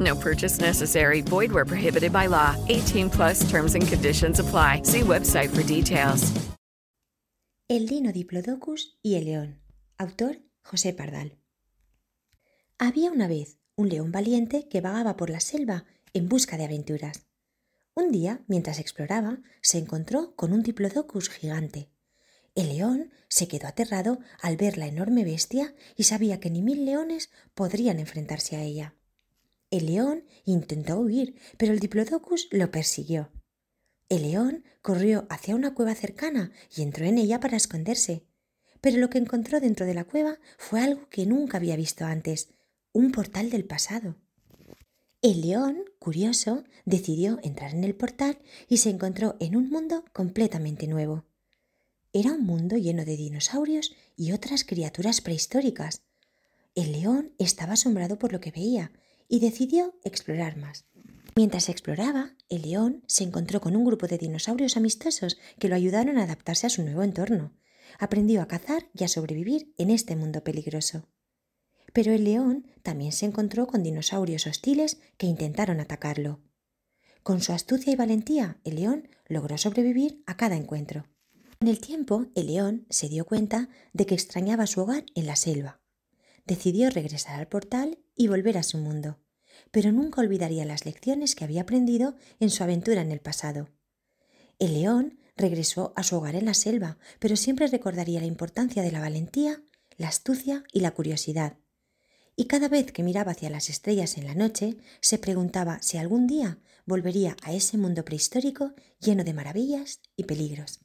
No purchase necessary. Void where prohibited by law. 18 plus terms and conditions apply. See website for details. El Dino Diplodocus y el León. Autor José Pardal. Había una vez un león valiente que vagaba por la selva en busca de aventuras. Un día, mientras exploraba, se encontró con un diplodocus gigante. El león se quedó aterrado al ver la enorme bestia y sabía que ni mil leones podrían enfrentarse a ella. El león intentó huir, pero el diplodocus lo persiguió. El león corrió hacia una cueva cercana y entró en ella para esconderse. Pero lo que encontró dentro de la cueva fue algo que nunca había visto antes, un portal del pasado. El león, curioso, decidió entrar en el portal y se encontró en un mundo completamente nuevo. Era un mundo lleno de dinosaurios y otras criaturas prehistóricas. El león estaba asombrado por lo que veía y decidió explorar más. Mientras exploraba, el león se encontró con un grupo de dinosaurios amistosos que lo ayudaron a adaptarse a su nuevo entorno. Aprendió a cazar y a sobrevivir en este mundo peligroso. Pero el león también se encontró con dinosaurios hostiles que intentaron atacarlo. Con su astucia y valentía, el león logró sobrevivir a cada encuentro. Con el tiempo, el león se dio cuenta de que extrañaba su hogar en la selva. Decidió regresar al portal y volver a su mundo, pero nunca olvidaría las lecciones que había aprendido en su aventura en el pasado. El león regresó a su hogar en la selva, pero siempre recordaría la importancia de la valentía, la astucia y la curiosidad. Y cada vez que miraba hacia las estrellas en la noche, se preguntaba si algún día volvería a ese mundo prehistórico lleno de maravillas y peligros.